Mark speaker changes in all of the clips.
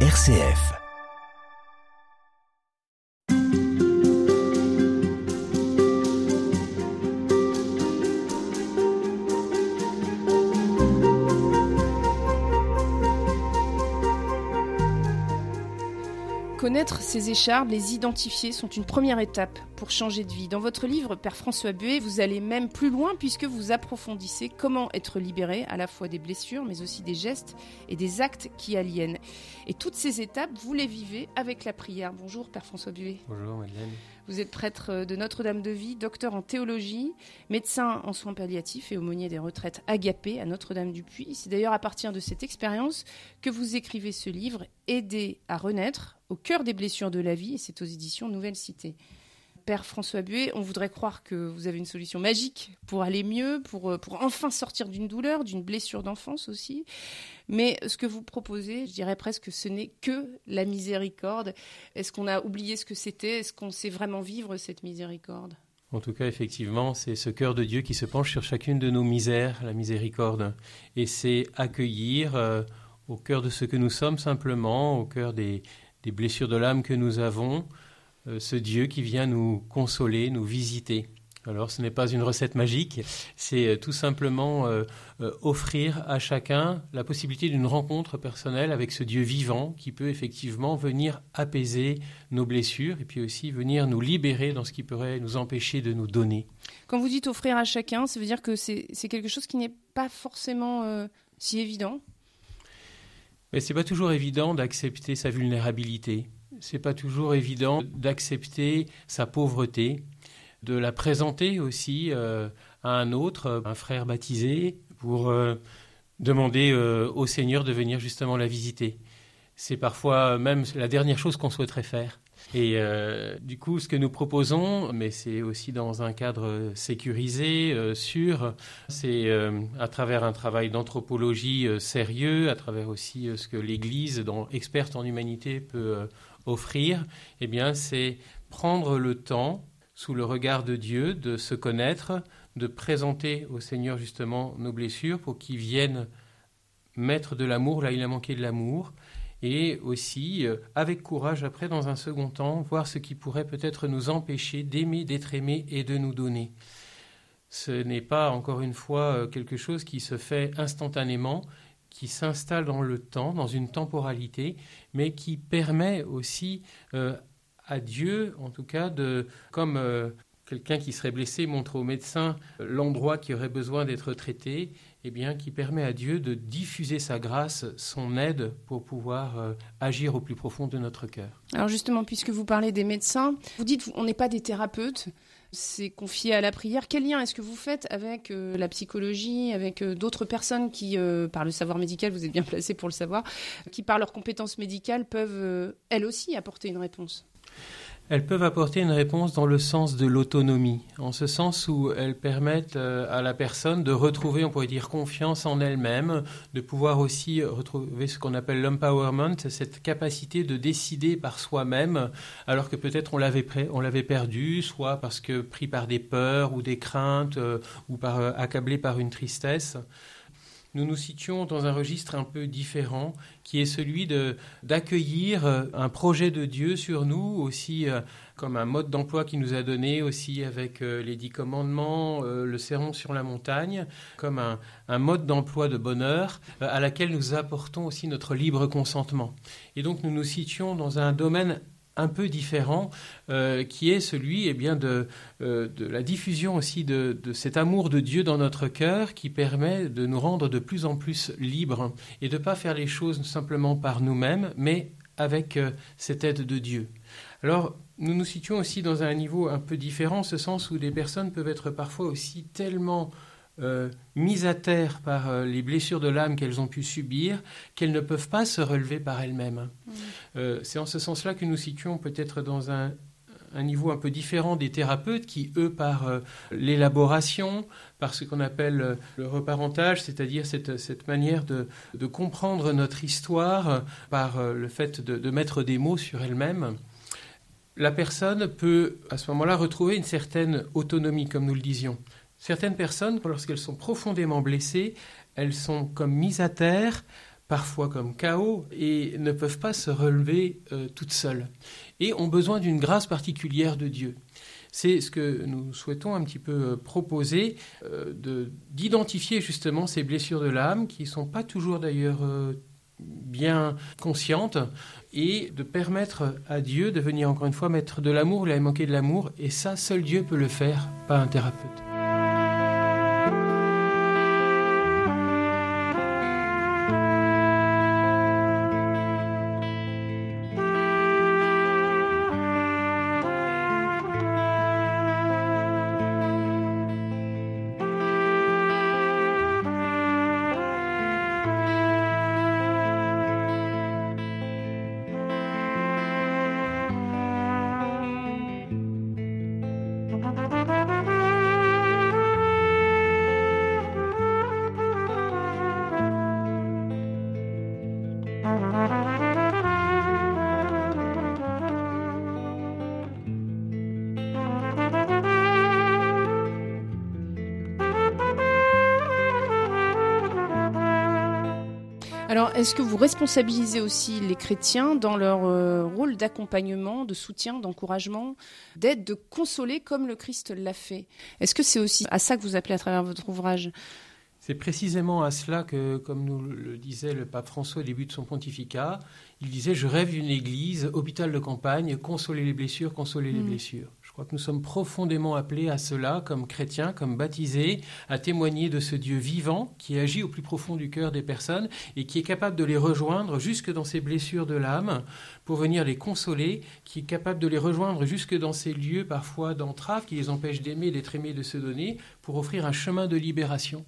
Speaker 1: RCF.
Speaker 2: Connaître ces échardes, les identifier, sont une première étape pour changer de vie. Dans votre livre, Père François Buet, vous allez même plus loin puisque vous approfondissez comment être libéré à la fois des blessures, mais aussi des gestes et des actes qui aliènent. Et toutes ces étapes, vous les vivez avec la prière. Bonjour, Père François Buet.
Speaker 3: Bonjour, Madeleine.
Speaker 2: Vous êtes prêtre de Notre-Dame de Vie, docteur en théologie, médecin en soins palliatifs et aumônier des retraites agapées à Notre-Dame du Puy. C'est d'ailleurs à partir de cette expérience que vous écrivez ce livre, Aider à renaître au cœur des blessures de la vie, et c'est aux éditions Nouvelle Cité. Père François Buet, on voudrait croire que vous avez une solution magique pour aller mieux, pour, euh, pour enfin sortir d'une douleur, d'une blessure d'enfance aussi. Mais ce que vous proposez, je dirais presque, ce n'est que la miséricorde. Est-ce qu'on a oublié ce que c'était? Est-ce qu'on sait vraiment vivre cette miséricorde?
Speaker 3: En tout cas, effectivement, c'est ce cœur de Dieu qui se penche sur chacune de nos misères, la miséricorde. Et c'est accueillir euh, au cœur de ce que nous sommes simplement, au cœur des, des blessures de l'âme que nous avons, ce Dieu qui vient nous consoler, nous visiter. Alors ce n'est pas une recette magique, c'est euh, tout simplement euh, offrir à chacun la possibilité d'une rencontre personnelle avec ce Dieu vivant qui peut effectivement venir apaiser nos blessures et puis aussi venir nous libérer dans ce qui pourrait nous empêcher de nous donner.
Speaker 2: Quand vous dites offrir à chacun, ça veut dire que c'est quelque chose qui n'est pas forcément si évident?
Speaker 3: Mais c'est pas toujours évident d'accepter sa vulnérabilité c'est pas toujours évident d'accepter sa pauvreté, de la présenter aussi euh, à un autre, un frère baptisé, pour euh, demander euh, au Seigneur de venir justement la visiter. C'est parfois même la dernière chose qu'on souhaiterait faire. Et du coup, ce que nous proposons, mais c'est aussi dans un cadre sécurisé, sûr, c'est à travers un travail d'anthropologie sérieux, à travers aussi ce que l'Église, experte en humanité, peut offrir, eh bien, c'est prendre le temps, sous le regard de Dieu, de se connaître, de présenter au Seigneur justement nos blessures pour qu'il vienne mettre de l'amour là il a manqué de l'amour, et aussi, euh, avec courage, après, dans un second temps, voir ce qui pourrait peut-être nous empêcher d'aimer, d'être aimé et de nous donner. Ce n'est pas, encore une fois, euh, quelque chose qui se fait instantanément, qui s'installe dans le temps, dans une temporalité, mais qui permet aussi euh, à Dieu, en tout cas, de, comme quelqu'un qui serait blessé montre au médecin l'endroit qui aurait besoin d'être traité, eh bien, qui permet à Dieu de diffuser sa grâce, son aide pour pouvoir euh, agir au plus profond de notre cœur.
Speaker 2: Alors justement, puisque vous parlez des médecins, vous dites on n'est pas des thérapeutes, c'est confié à la prière. Quel lien est-ce que vous faites avec euh, la psychologie, avec euh, d'autres personnes qui, par le savoir médical, vous êtes bien placé pour le savoir, qui par leurs compétences médicales peuvent elles aussi apporter une réponse?
Speaker 3: Elles peuvent apporter une réponse dans le sens de l'autonomie, en ce sens où elles permettent euh, à la personne de retrouver, on pourrait dire, confiance en elle-même, de pouvoir aussi retrouver ce qu'on appelle l'empowerment, cette capacité de décider par soi-même, alors que peut-être on l'avait, on perdu, soit parce que pris par des peurs ou des craintes, euh, ou euh, accablé par une tristesse nous nous situons dans un registre un peu différent, qui est celui d'accueillir euh, un projet de Dieu sur nous, aussi euh, comme un mode d'emploi qui nous a donné, aussi avec euh, les dix commandements, le sermon sur la montagne, comme un, un mode d'emploi de bonheur à laquelle nous apportons aussi notre libre consentement. Et donc nous nous situons dans un domaine un peu différent, euh, qui est celui eh bien, de, euh, la diffusion aussi de, cet amour de Dieu dans notre cœur qui permet de nous rendre de plus en plus libres et de ne pas faire les choses simplement par nous-mêmes, mais avec euh, cette aide de Dieu. Alors, nous nous situons aussi dans un niveau un peu différent, ce sens où des personnes peuvent être parfois aussi tellement mises à terre par les blessures de l'âme qu'elles ont pu subir, qu'elles ne peuvent pas se relever par elles-mêmes. Euh, c'est en ce sens-là que nous situons peut-être dans un, niveau un peu différent des thérapeutes qui, eux, par l'élaboration, par ce qu'on appelle le reparentage, c'est-à-dire cette, manière de, comprendre notre histoire par le fait de, de mettre des mots sur elle-même, la personne peut à ce moment-là retrouver une certaine autonomie, comme nous le disions. Certaines personnes, lorsqu'elles sont profondément blessées, elles sont comme mises à terre parfois comme chaos, et ne peuvent pas se relever euh, toutes seules, et ont besoin d'une grâce particulière de Dieu. C'est ce que nous souhaitons un petit peu euh, proposer, euh, d'identifier justement ces blessures de l'âme, qui ne sont pas toujours d'ailleurs bien conscientes, et de permettre à Dieu de venir encore une fois mettre de l'amour, il a manqué de l'amour, et ça, seul Dieu peut le faire, pas un thérapeute.
Speaker 2: Alors, est-ce que vous responsabilisez aussi les chrétiens dans leur euh, rôle d'accompagnement, de soutien, d'encouragement, d'aide, de consoler comme le Christ l'a fait? Est-ce que c'est aussi à ça que vous appelez à travers votre ouvrage?
Speaker 3: C'est précisément à cela que, comme nous le disait le pape François au début de son pontificat, il disait Je rêve d'une église, hôpital de campagne, consoler les blessures, consoler les mm. blessures. Crois que nous sommes profondément appelés à cela, comme chrétiens, comme baptisés, à témoigner de ce Dieu vivant qui agit au plus profond du cœur des personnes et qui est capable de les rejoindre jusque dans ces blessures de l'âme pour venir les consoler, qui est capable de les rejoindre jusque dans ces lieux parfois d'entrave qui les empêchent d'aimer, d'être aimés, de se donner, pour offrir un chemin de libération.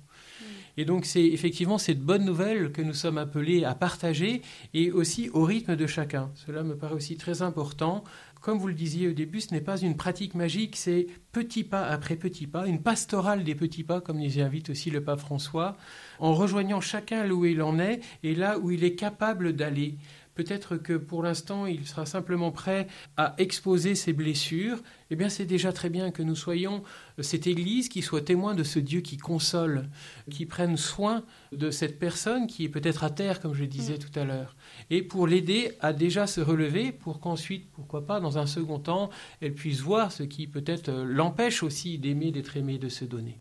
Speaker 3: Et donc c'est effectivement cette bonne nouvelle que nous sommes appelés à partager et aussi au rythme de chacun. Cela me paraît aussi très important. Comme vous le disiez au début, ce n'est pas une pratique magique, c'est petit pas après petit pas, une pastorale des petits pas, comme nous y invite aussi le pape François, en rejoignant chacun là où il en est et là où il est capable d'aller. Peut-être que pour l'instant, il sera simplement prêt à exposer ses blessures. Eh bien, c'est déjà très bien que nous soyons cette Église qui soit témoin de ce Dieu qui console, qui prenne soin de cette personne qui est peut-être à terre, comme je disais tout à l'heure, et pour l'aider à déjà se relever, pour qu'ensuite, pourquoi pas, dans un second temps, elle puisse voir ce qui peut-être l'empêche aussi d'aimer, d'être aimé, de se donner.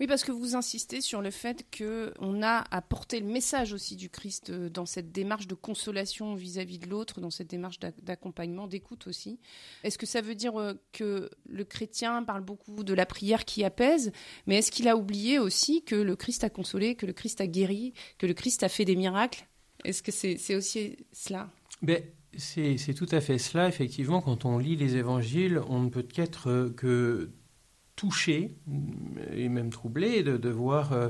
Speaker 2: Oui, parce que vous insistez sur le fait qu'on a à porter le message aussi du Christ euh, dans cette démarche de consolation vis-à-vis de l'autre, dans cette démarche d'accompagnement, d'écoute aussi. Est-ce que ça veut dire euh, que le chrétien parle beaucoup de la prière qui apaise, mais est-ce qu'il a oublié aussi que le Christ a consolé, que le Christ a guéri, que le Christ a fait des miracles? Est-ce que c'est aussi cela?
Speaker 3: Ben, c'est tout à fait cela, effectivement. Quand on lit les évangiles, on ne peut qu'être que touché et même troublé de, voir euh,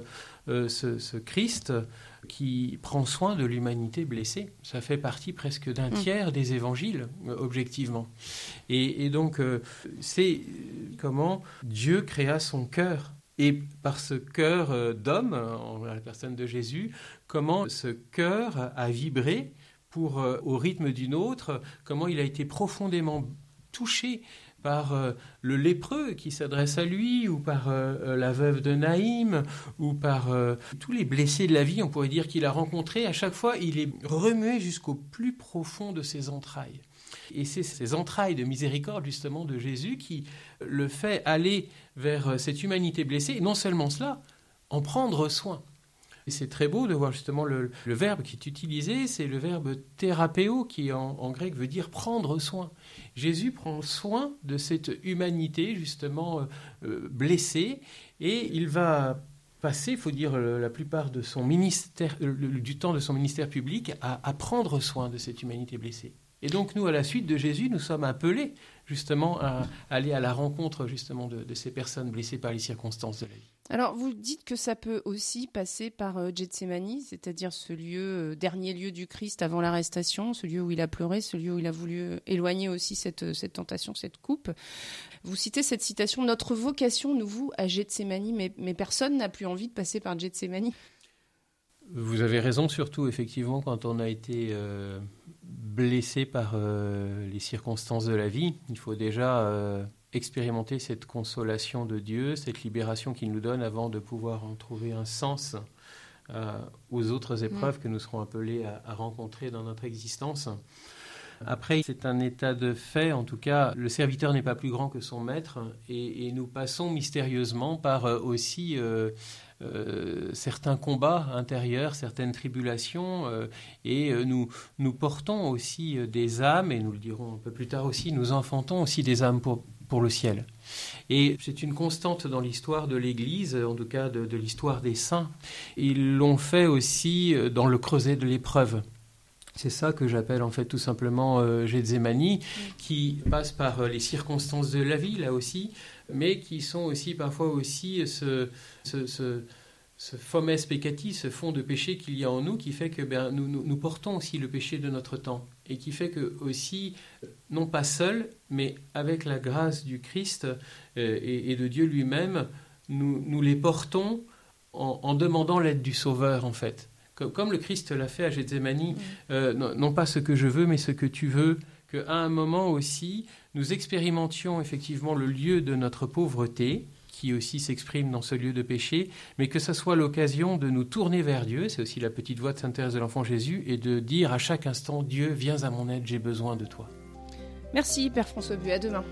Speaker 3: euh, ce, Christ qui prend soin de l'humanité blessée. Ça fait partie presque d'un mm. tiers des évangiles, euh, objectivement. Et, donc, c'est comment Dieu créa son cœur. Et par ce cœur d'homme, en la personne de Jésus, comment ce cœur a vibré pour, au rythme d'une autre, comment il a été profondément touché par euh, le lépreux qui s'adresse à lui, ou par euh, euh, la veuve de Naïm, ou par tous les blessés de la vie, on pourrait dire qu'il a rencontré. À chaque fois, il est remué jusqu'au plus profond de ses entrailles. Et c'est ces entrailles de miséricorde, justement, de Jésus qui le fait aller vers cette humanité blessée, et non seulement cela, en prendre soin. Et c'est très beau de voir justement le, verbe qui est utilisé, c'est le verbe thérapéo qui en, grec veut dire prendre soin. Jésus prend soin de cette humanité justement euh, euh, blessée et il va passer, il faut dire, la plupart de son ministère, du temps de son ministère public à, prendre soin de cette humanité blessée. Et donc nous, à la suite de Jésus, nous sommes appelés justement à aller à la rencontre justement de ces personnes blessées par les circonstances de la vie.
Speaker 2: Alors, vous dites que ça peut aussi passer par euh, Gethsemane, c'est-à-dire ce lieu, euh, dernier lieu du Christ avant l'arrestation, ce lieu où il a pleuré, ce lieu où il a voulu euh, éloigner aussi cette, cette tentation, cette coupe. Vous citez cette citation Notre vocation nous voue à Gethsemane, mais, mais personne n'a plus envie de passer par Gethsemane.
Speaker 3: Vous avez raison, surtout effectivement quand on a été blessé par les circonstances de la vie. Il faut déjà expérimenter cette consolation de Dieu, cette libération qu'il nous donne avant de pouvoir en trouver un sens aux autres épreuves que nous serons appelés à, rencontrer dans notre existence. Après, c'est un état de fait, en tout cas, le serviteur n'est pas plus grand que son maître, et, nous passons mystérieusement par aussi euh, certains combats intérieurs, certaines tribulations, euh, et euh, nous, nous portons aussi des âmes, et nous le dirons un peu plus tard aussi, nous enfantons aussi des âmes pour, pour le ciel. Et c'est une constante dans l'histoire de l'Église, en tout cas de, l'histoire des saints. Ils l'ont fait aussi dans le creuset de l'épreuve. C'est ça que j'appelle en fait tout simplement euh, qui passe par les circonstances de la vie, là aussi, mais qui sont aussi parfois aussi ce, ce, ce, ce fomes peccati, ce fond de péché qu'il y a en nous, qui fait que ben, nous, nous, portons aussi le péché de notre temps, et qui fait que aussi, non pas seul, mais avec la grâce du Christ euh, et, de Dieu lui-même, nous, nous les portons en, demandant l'aide du Sauveur, en fait. Comme, le Christ l'a fait à Gethsemane, euh, non, non, pas ce que je veux, mais ce que tu veux, qu'à un moment aussi, nous expérimentions effectivement le lieu de notre pauvreté, qui aussi s'exprime dans ce lieu de péché, mais que ce soit l'occasion de nous tourner vers Dieu, c'est aussi la petite voix de Sainte Thérèse de l'Enfant Jésus, et de dire à chaque instant, Dieu, viens à mon aide, j'ai besoin de toi.
Speaker 2: Merci Père François Bu, à demain.